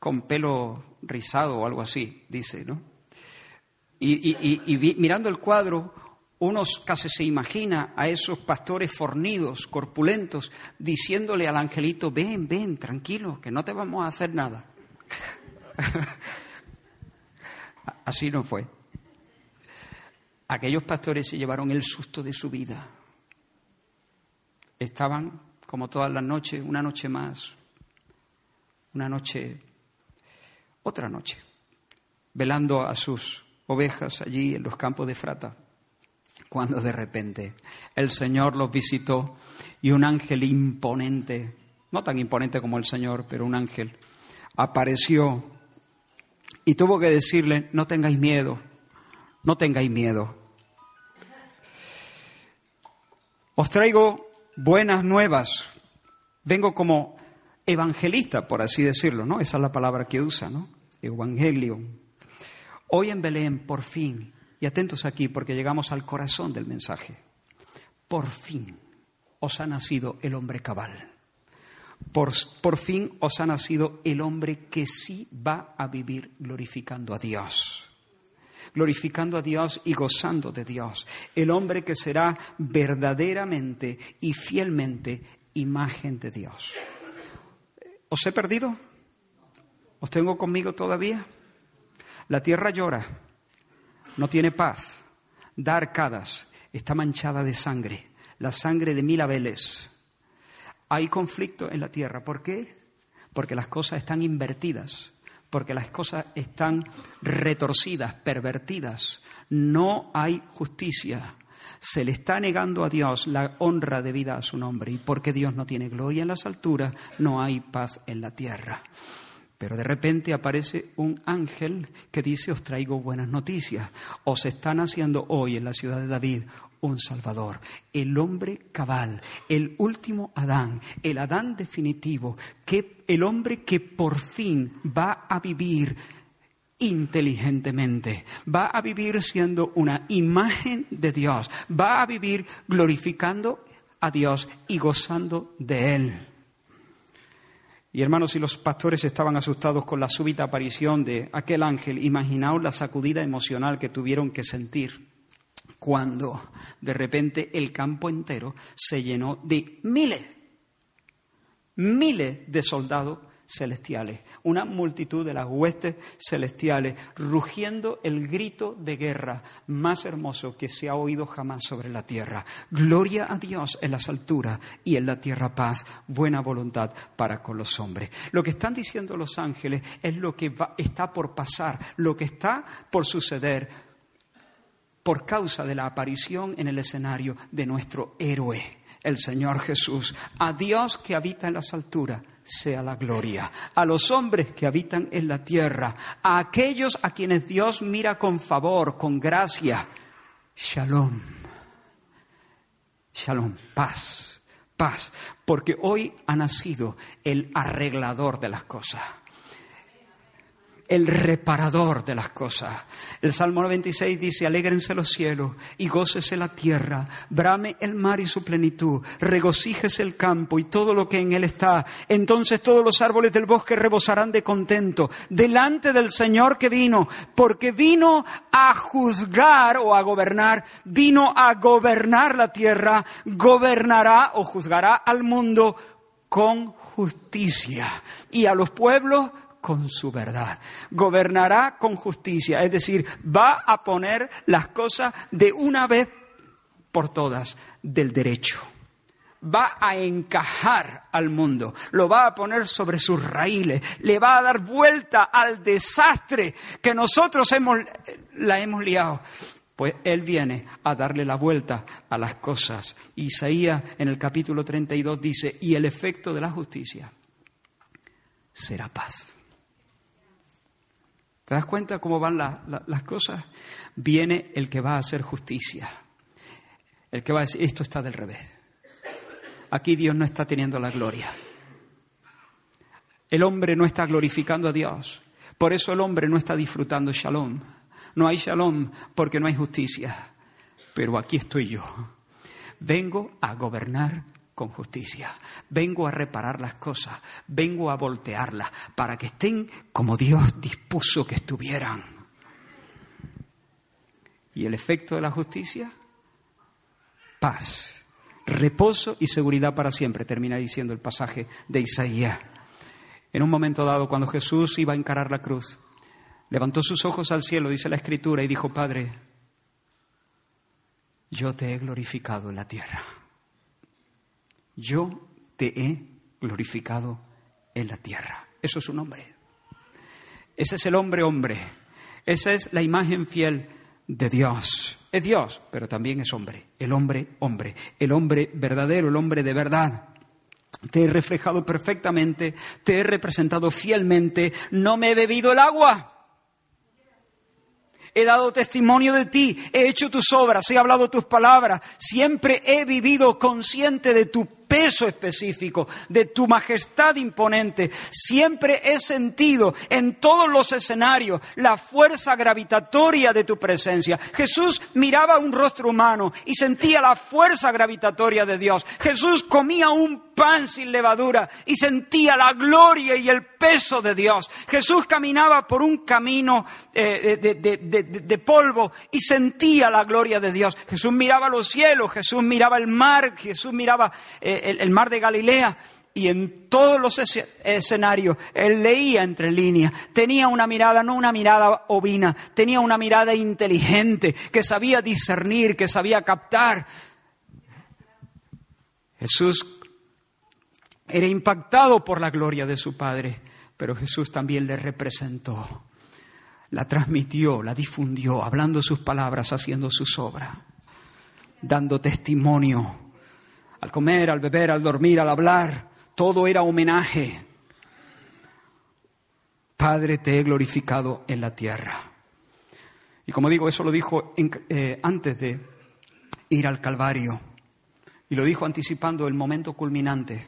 con pelo rizado o algo así, dice, ¿no? Y, mirando el cuadro, uno casi se imagina a esos pastores fornidos, corpulentos, diciéndole al angelito, ven, ven, tranquilo, que no te vamos a hacer nada. Así no fue. Aquellos pastores se llevaron el susto de su vida. Estaban, como todas las noches, una noche más, una noche otra noche, velando a sus ovejas allí en los campos de Frata, cuando de repente el Señor los visitó y un ángel imponente, no tan imponente como el Señor, pero un ángel, apareció y tuvo que decirle, no tengáis miedo, no tengáis miedo. Os traigo buenas nuevas. Vengo como evangelista, por así decirlo, ¿no? Esa es la palabra que usa, ¿no? Evangelio. Hoy en Belén, por fin, y atentos aquí porque llegamos al corazón del mensaje, por fin os ha nacido el hombre cabal. Por, por, fin os ha nacido el hombre que sí va a vivir glorificando a Dios. Glorificando a Dios y gozando de Dios. El hombre que será verdaderamente y fielmente imagen de Dios. ¿Os he perdido? ¿Os tengo conmigo todavía? La tierra llora, no tiene paz, da arcadas, está manchada de sangre, la sangre de mil abeles hay conflicto en la tierra. ¿Por qué? Porque las cosas están invertidas, porque las cosas están retorcidas, pervertidas. No hay justicia. Se le está negando a Dios la honra debida a su nombre. Y porque Dios no tiene gloria en las alturas, no hay paz en la tierra. Pero de repente aparece un ángel que dice, os traigo buenas noticias. Os están haciendo hoy en la ciudad de David un Salvador, el hombre cabal, el último Adán, el Adán definitivo, que, el hombre que por fin va a vivir inteligentemente, va a vivir siendo una imagen de Dios, va a vivir glorificando a Dios y gozando de Él. Y hermanos, si los pastores estaban asustados con la súbita aparición de aquel ángel, imaginaos la sacudida emocional que tuvieron que sentir cuando de repente el campo entero se llenó de miles, miles de soldados celestiales, una multitud de las huestes celestiales, rugiendo el grito de guerra más hermoso que se ha oído jamás sobre la tierra. Gloria a Dios en las alturas y en la tierra paz, buena voluntad para con los hombres. Lo que están diciendo los ángeles es lo que está por pasar, lo que está por suceder por causa de la aparición en el escenario de nuestro héroe, el Señor Jesús. A Dios que habita en las alturas sea la gloria. A los hombres que habitan en la tierra, a aquellos a quienes Dios mira con favor, con gracia. Shalom. Shalom, paz, paz. Porque hoy ha nacido el arreglador de las cosas el reparador de las cosas. El Salmo 96 dice, alégrense los cielos y gócese la tierra, brame el mar y su plenitud, regocíjese el campo y todo lo que en él está. Entonces todos los árboles del bosque rebosarán de contento delante del Señor que vino, porque vino a juzgar o a gobernar, vino a gobernar la tierra, gobernará o juzgará al mundo con justicia y a los pueblos con su verdad. Gobernará con justicia, es decir, va a poner las cosas de una vez por todas del derecho. Va a encajar al mundo, lo va a poner sobre sus raíles, le va a dar vuelta al desastre que nosotros hemos, la hemos liado. Pues Él viene a darle la vuelta a las cosas. Isaías en el capítulo 32 dice, y el efecto de la justicia será paz. ¿Te das cuenta cómo van las cosas? Viene el que va a hacer justicia. El que va a decir, esto está del revés. Aquí Dios no está teniendo la gloria. El hombre no está glorificando a Dios. Por eso el hombre no está disfrutando shalom. No hay shalom porque no hay justicia. Pero aquí estoy yo. Vengo a gobernar con justicia. Vengo a reparar las cosas, vengo a voltearlas para que estén como Dios dispuso que estuvieran. ¿Y el efecto de la justicia? Paz, reposo y seguridad para siempre, termina diciendo el pasaje de Isaías. En un momento dado, cuando Jesús iba a encarar la cruz, levantó sus ojos al cielo, dice la Escritura, y dijo, Padre, yo te he glorificado en la tierra yo te he glorificado en la tierra. Eso es su nombre. Ese es el hombre hombre. Esa es la imagen fiel de Dios. Es Dios, pero también es hombre. El hombre hombre. El hombre verdadero, el hombre de verdad. Te he reflejado perfectamente, te he representado fielmente, no me he bebido el agua. He dado testimonio de ti, he hecho tus obras, he hablado tus palabras, siempre he vivido consciente de tu peso específico, de tu majestad imponente. Siempre he sentido en todos los escenarios la fuerza gravitatoria de tu presencia. Jesús miraba un rostro humano y sentía la fuerza gravitatoria de Dios. Jesús comía un pan sin levadura y sentía la gloria y el peso de Dios. Jesús caminaba por un camino eh, de, polvo y sentía la gloria de Dios. Jesús miraba los cielos, Jesús miraba el mar, Jesús miraba eh, el, mar de Galilea y en todos los escenarios él leía entre líneas. Tenía una mirada, no una mirada ovina, tenía una mirada inteligente, que sabía discernir, que sabía captar. Jesús era impactado por la gloria de su Padre, pero Jesús también le representó, la transmitió, la difundió, hablando sus palabras, haciendo sus obras, dando testimonio. Al comer, al beber, al dormir, al hablar, todo era homenaje. Padre, te he glorificado en la tierra. Y como digo, eso lo dijo eh, antes de ir al Calvario. Y lo dijo anticipando el momento culminante.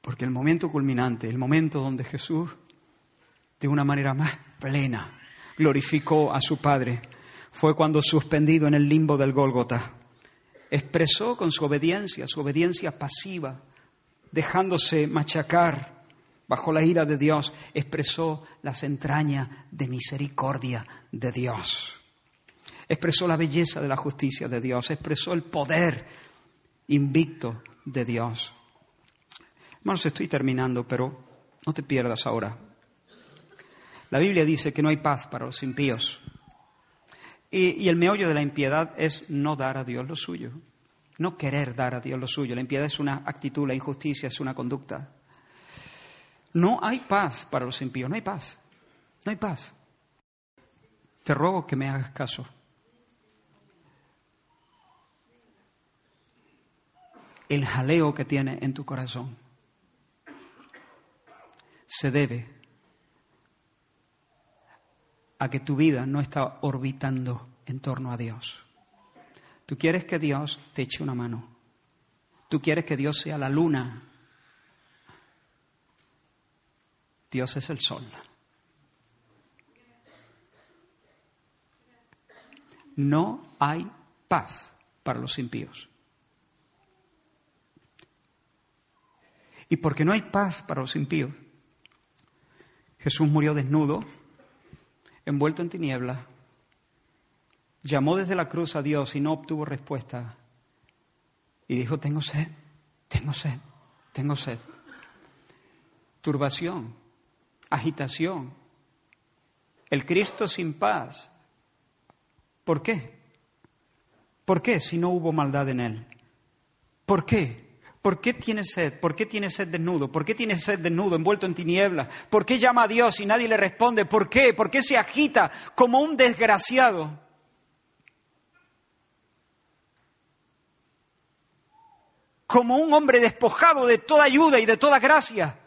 Porque el momento culminante, el momento donde Jesús, de una manera más plena, glorificó a su Padre, fue cuando suspendido en el limbo del Gólgota, expresó con su obediencia, su obediencia pasiva, dejándose machacar bajo la ira de Dios, expresó las entrañas de misericordia de Dios. Expresó la belleza de la justicia de Dios, expresó el poder invicto de Dios. Hermanos, estoy terminando, pero no te pierdas ahora. La Biblia dice que no hay paz para los impíos. Y, el meollo de la impiedad es no dar a Dios lo suyo, no querer dar a Dios lo suyo. La impiedad es una actitud, la injusticia es una conducta. No hay paz para los impíos, no hay paz, no hay paz. Te ruego que me hagas caso. El jaleo que tiene en tu corazón se debe a que tu vida no está orbitando en torno a Dios. Tú quieres que Dios te eche una mano. Tú quieres que Dios sea la luna. Dios es el sol. No hay paz para los impíos. Y porque no hay paz para los impíos, Jesús murió desnudo, envuelto en tinieblas, llamó desde la cruz a Dios y no obtuvo respuesta. Y dijo, tengo sed, tengo sed, tengo sed. Turbación, agitación, el Cristo sin paz. ¿Por qué? ¿Por qué si no hubo maldad en él? ¿Por qué? ¿Por qué tiene sed? ¿Por qué tiene sed desnudo? ¿Por qué tiene sed desnudo, envuelto en tinieblas? ¿Por qué llama a Dios y nadie le responde? ¿Por qué? ¿Por qué se agita como un desgraciado? Como un hombre despojado de toda ayuda y de toda gracia.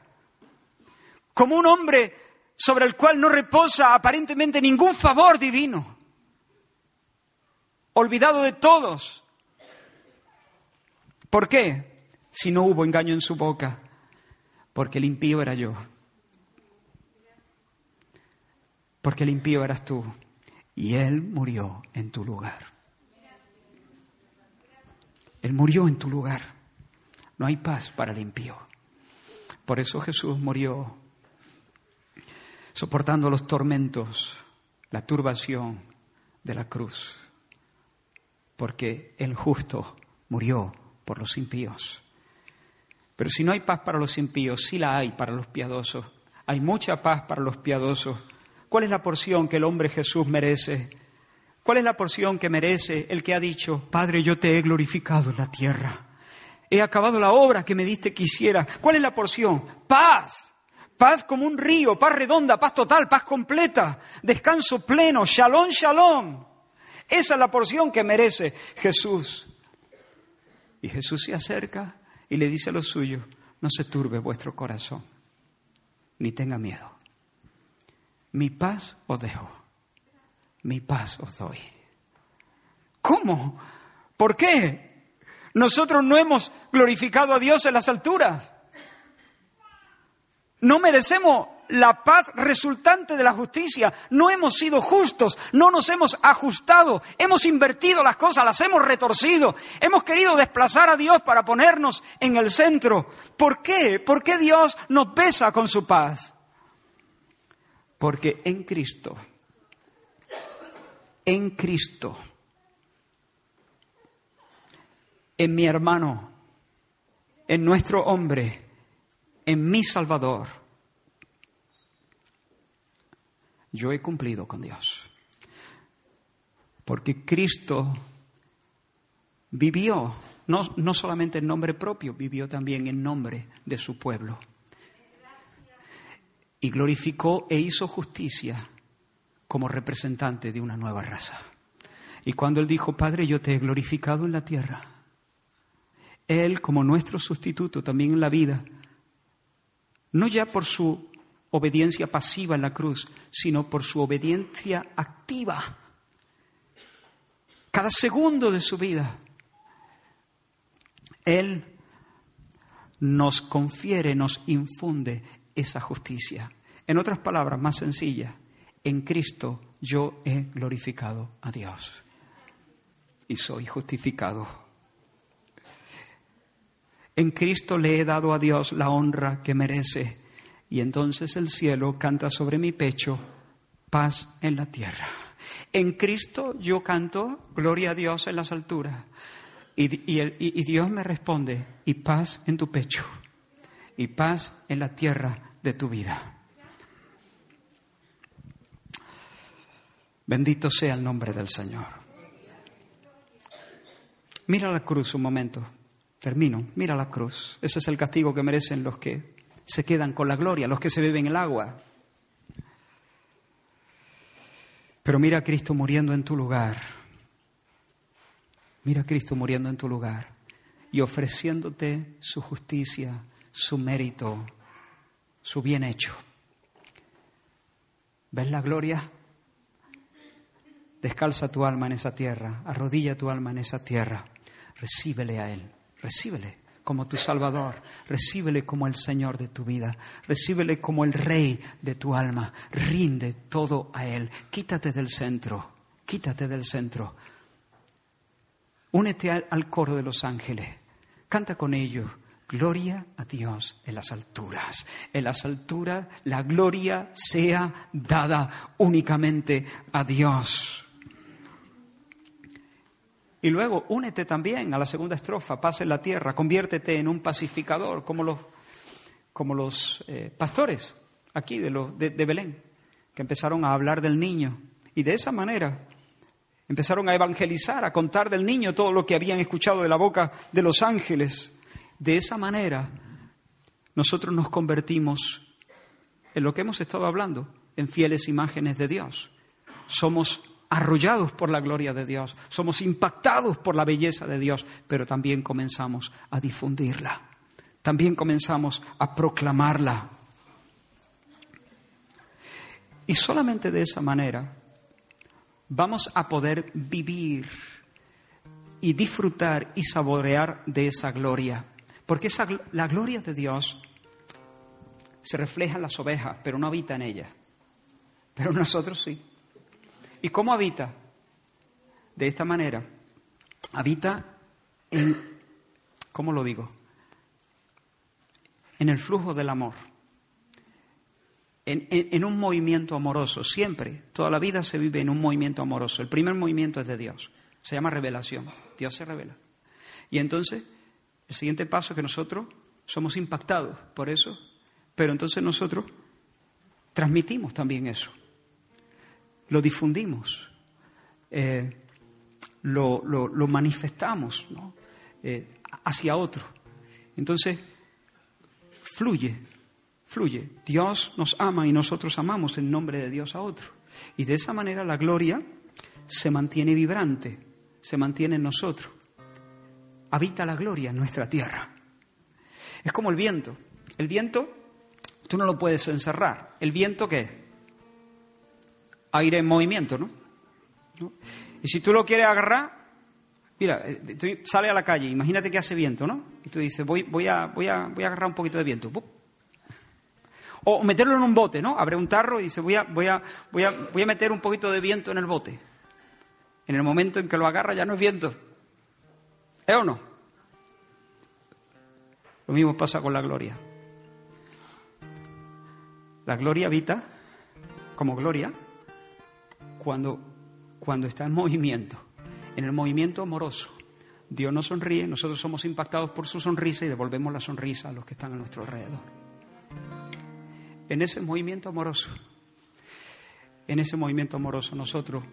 Como un hombre sobre el cual no reposa aparentemente ningún favor divino. Olvidado de todos. ¿Por qué? Si no hubo engaño en su boca? Porque el impío era yo. Porque el impío eras tú. Y Él murió en tu lugar. Él murió en tu lugar. No hay paz para el impío. Por eso Jesús murió soportando los tormentos, la turbación de la cruz. Porque el justo murió por los impíos. Pero si no hay paz para los impíos, sí la hay para los piadosos. Hay mucha paz para los piadosos. ¿Cuál es la porción que el hombre Jesús merece? ¿Cuál es la porción que merece el que ha dicho, Padre, yo te he glorificado en la tierra? He acabado la obra que me diste que hiciera. ¿Cuál es la porción? Paz. Paz como un río, paz redonda, paz total, paz completa, descanso pleno, shalom, shalom. Esa es la porción que merece Jesús. Y Jesús se acerca y le dice a los suyos, no se turbe vuestro corazón, ni tenga miedo. Mi paz os dejo, mi paz os doy. ¿Cómo? ¿Por qué? Nosotros no hemos glorificado a Dios en las alturas. No merecemos la paz resultante de la justicia. No hemos sido justos, no nos hemos ajustado, hemos invertido las cosas, las hemos retorcido, hemos querido desplazar a Dios para ponernos en el centro. ¿Por qué? ¿Por qué Dios nos besa con su paz? Porque en Cristo, en Cristo, en mi hermano, en nuestro hombre, en mi Salvador, yo he cumplido con Dios. Porque Cristo vivió, no, no, solamente en nombre propio, vivió también en nombre de su pueblo. Y glorificó e hizo justicia como representante de una nueva raza. Y cuando él dijo, Padre, yo te he glorificado en la tierra, él como nuestro sustituto también en la vida, no ya por su obediencia pasiva en la cruz, sino por su obediencia activa. Cada segundo de su vida, Él nos confiere, nos infunde esa justicia. En otras palabras, más sencillas, en Cristo yo he glorificado a Dios y soy justificado. En Cristo le he dado a Dios la honra que merece y entonces el cielo canta sobre mi pecho, paz en la tierra. En Cristo yo canto, gloria a Dios en las alturas. Y, y, Dios me responde, y paz en tu pecho, y paz en la tierra de tu vida. Bendito sea el nombre del Señor. Mira la cruz un momento. Termino. Mira la cruz. Ese es el castigo que merecen los que se quedan con la gloria, los que se beben el agua. Pero mira a Cristo muriendo en tu lugar. Mira a Cristo muriendo en tu lugar y ofreciéndote su justicia, su mérito, su bien hecho. ¿Ves la gloria? Descalza tu alma en esa tierra, arrodilla tu alma en esa tierra, recíbele a Él, recíbele como tu Salvador, recíbele como el Señor de tu vida, recíbele como el Rey de tu alma, rinde todo a Él, quítate del centro, quítate del centro, únete al, coro de los ángeles, canta con ellos. Gloria a Dios en las alturas. En las alturas la gloria sea dada únicamente a Dios. Y luego únete también a la segunda estrofa, paz en la tierra, conviértete en un pacificador, como los, como los eh, pastores aquí de, de, de Belén, que empezaron a hablar del niño. Y de esa manera empezaron a evangelizar, a contar del niño todo lo que habían escuchado de la boca de los ángeles. De esa manera nosotros nos convertimos en lo que hemos estado hablando, en fieles imágenes de Dios. Somos arrollados por la gloria de Dios, somos impactados por la belleza de Dios, pero también comenzamos a difundirla, también comenzamos a proclamarla. Y solamente de esa manera vamos a poder vivir y disfrutar y saborear de esa gloria, porque esa, la gloria de Dios se refleja en las ovejas, pero no habita en ellas, pero nosotros sí. ¿Y cómo habita? De esta manera. Habita en, ¿cómo lo digo? En el flujo del amor. En, un movimiento amoroso, siempre, toda la vida se vive en un movimiento amoroso. El primer movimiento es de Dios, se llama revelación, Dios se revela. Y entonces, el siguiente paso es que nosotros somos impactados por eso, pero entonces nosotros transmitimos también eso lo difundimos, eh, lo, manifestamos eh, hacia otro. Entonces, fluye, fluye. Dios nos ama y nosotros amamos en nombre de Dios a otro. Y de esa manera la gloria se mantiene vibrante, se mantiene en nosotros. Habita la gloria en nuestra tierra. Es como el viento. El viento, tú no lo puedes encerrar. ¿El viento qué? Aire en movimiento, ¿no? Y si tú lo quieres agarrar, mira, eh, tú sale a la calle, imagínate que hace viento, ¿no? Y tú dices, voy, voy, a, voy, a, voy a agarrar un poquito de viento. O meterlo en un bote, ¿no? Abre un tarro y dice, voy a, voy, a, voy, a, voy a meter un poquito de viento en el bote. En el momento en que lo agarra ya no es viento. ¿Es o no? Lo mismo pasa con la gloria. La gloria habita como gloria cuando, cuando está en movimiento, en el movimiento amoroso. Dios nos sonríe, nosotros somos impactados por su sonrisa y devolvemos la sonrisa a los que están a nuestro alrededor. En ese movimiento amoroso, en ese movimiento amoroso nosotros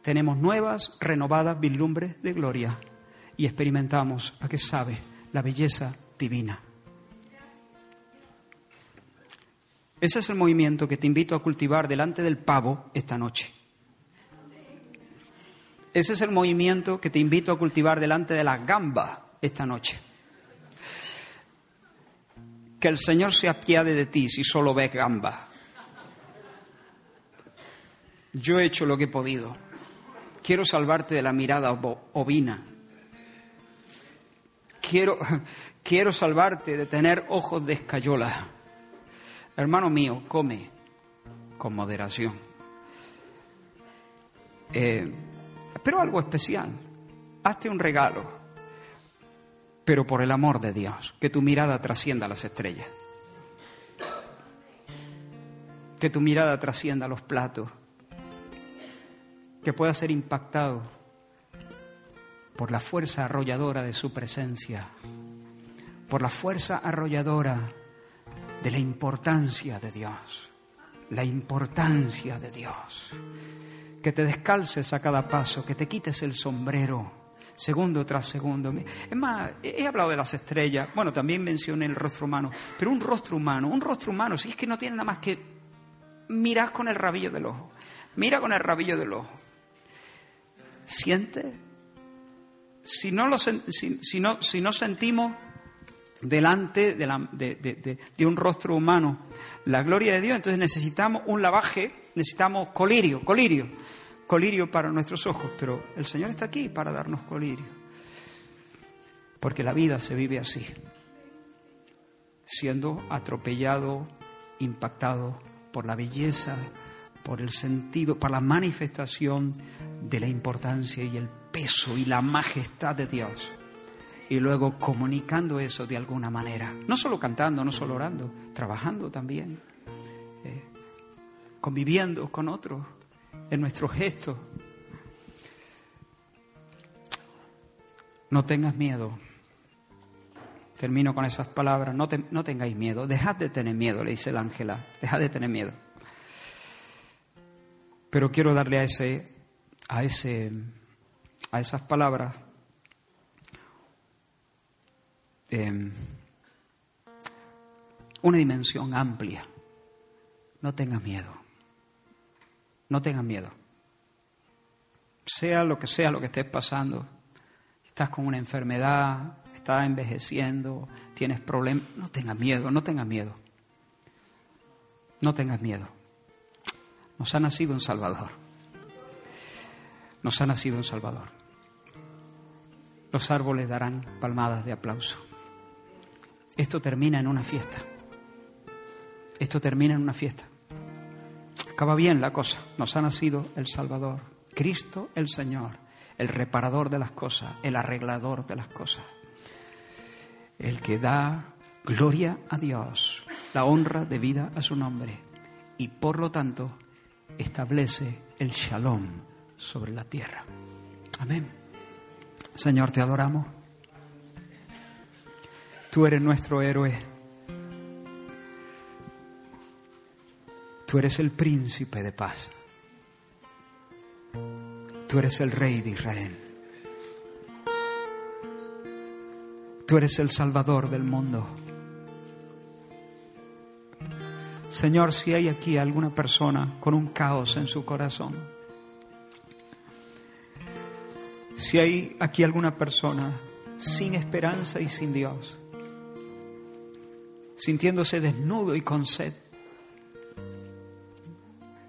tenemos nuevas, renovadas vislumbres de gloria y experimentamos a qué sabe la belleza divina. Ese es el movimiento que te invito a cultivar delante del pavo esta noche. Ese es el movimiento que te invito a cultivar delante de la gamba esta noche. Que el Señor se apiade de ti si solo ves gamba. Yo he hecho lo que he podido. Quiero salvarte de la mirada ovina. Quiero, quiero salvarte de tener ojos de escayola. Hermano mío, come con moderación. Eh, pero algo especial. Hazte un regalo, pero por el amor de Dios, que tu mirada trascienda las estrellas. Que tu mirada trascienda los platos. Que pueda ser impactado por la fuerza arrolladora de su presencia, por la fuerza arrolladora de la importancia de Dios, la importancia de Dios. Que te descalces a cada paso, que te quites el sombrero, segundo tras segundo. Es más, he hablado de las estrellas, bueno, también mencioné el rostro humano, pero un rostro humano, un rostro humano, si es que no tiene nada más que mirar con el rabillo del ojo, mira con el rabillo del ojo. Siente si no, lo, si, si no, si no sentimos delante de, de, un rostro humano la gloria de Dios, entonces necesitamos un lavaje, necesitamos colirio, colirio, colirio para nuestros ojos, pero el Señor está aquí para darnos colirio, porque la vida se vive así, siendo atropellado, impactado por la belleza, por el sentido, por la manifestación de la importancia y el peso y la majestad de Dios. Y luego comunicando eso de alguna manera. No solo cantando, no solo orando, trabajando también. Conviviendo con otros en nuestros gestos. No tengas miedo. Termino con esas palabras. No, te, no tengáis miedo. Dejad de tener miedo, le dice el ángela. Dejad de tener miedo. Pero quiero darle a ese, a ese a esas palabras eh, una dimensión amplia. No tengas miedo. No tengas miedo. Sea lo que sea lo que estés pasando, estás con una enfermedad, estás envejeciendo, tienes problemas, no tengas miedo, no tengas miedo. No tengas miedo. Nos ha nacido un Salvador. Nos ha nacido un Salvador los árboles darán palmadas de aplauso. Esto termina en una fiesta. Esto termina en una fiesta. Acaba bien la cosa. Nos ha nacido el Salvador, Cristo el Señor, el reparador de las cosas, el arreglador de las cosas, el que da gloria a Dios, la honra de vida a su nombre y por lo tanto establece el shalom sobre la tierra. Amén. Señor, te adoramos. Tú eres nuestro héroe. Tú eres el príncipe de paz. Tú eres el rey de Israel. Tú eres el salvador del mundo. Señor, si hay aquí alguna persona con un caos en su corazón, Si hay aquí alguna persona sin esperanza y sin Dios, sintiéndose desnudo y con sed,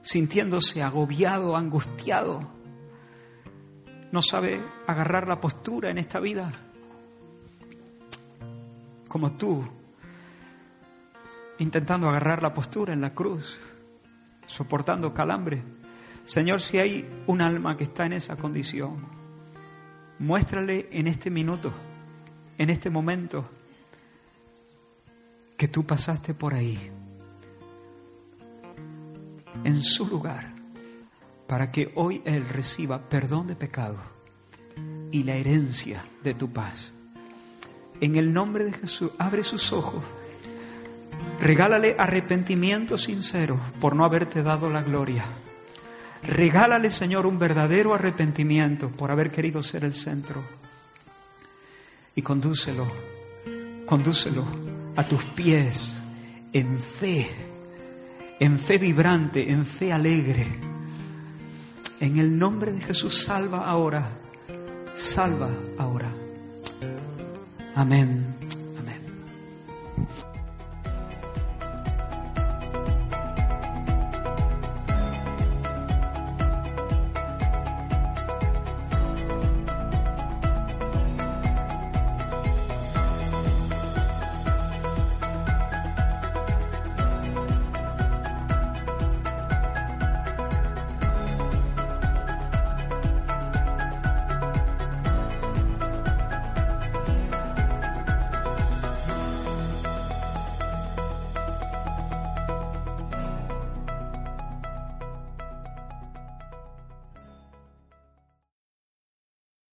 sintiéndose agobiado, angustiado, no sabe agarrar la postura en esta vida, como tú, intentando agarrar la postura en la cruz, soportando calambre. Señor, si hay un alma que está en esa condición, muéstrale en este minuto, en este momento, que tú pasaste por ahí, en su lugar, para que hoy Él reciba perdón de pecado y la herencia de tu paz. En el nombre de Jesús, abre sus ojos. Regálale arrepentimiento sincero por no haberte dado la gloria. Regálale, Señor, un verdadero arrepentimiento por haber querido ser el centro. Y condúcelo, condúcelo a tus pies en fe, en fe vibrante, en fe alegre. En el nombre de Jesús, salva ahora, salva ahora. Amén.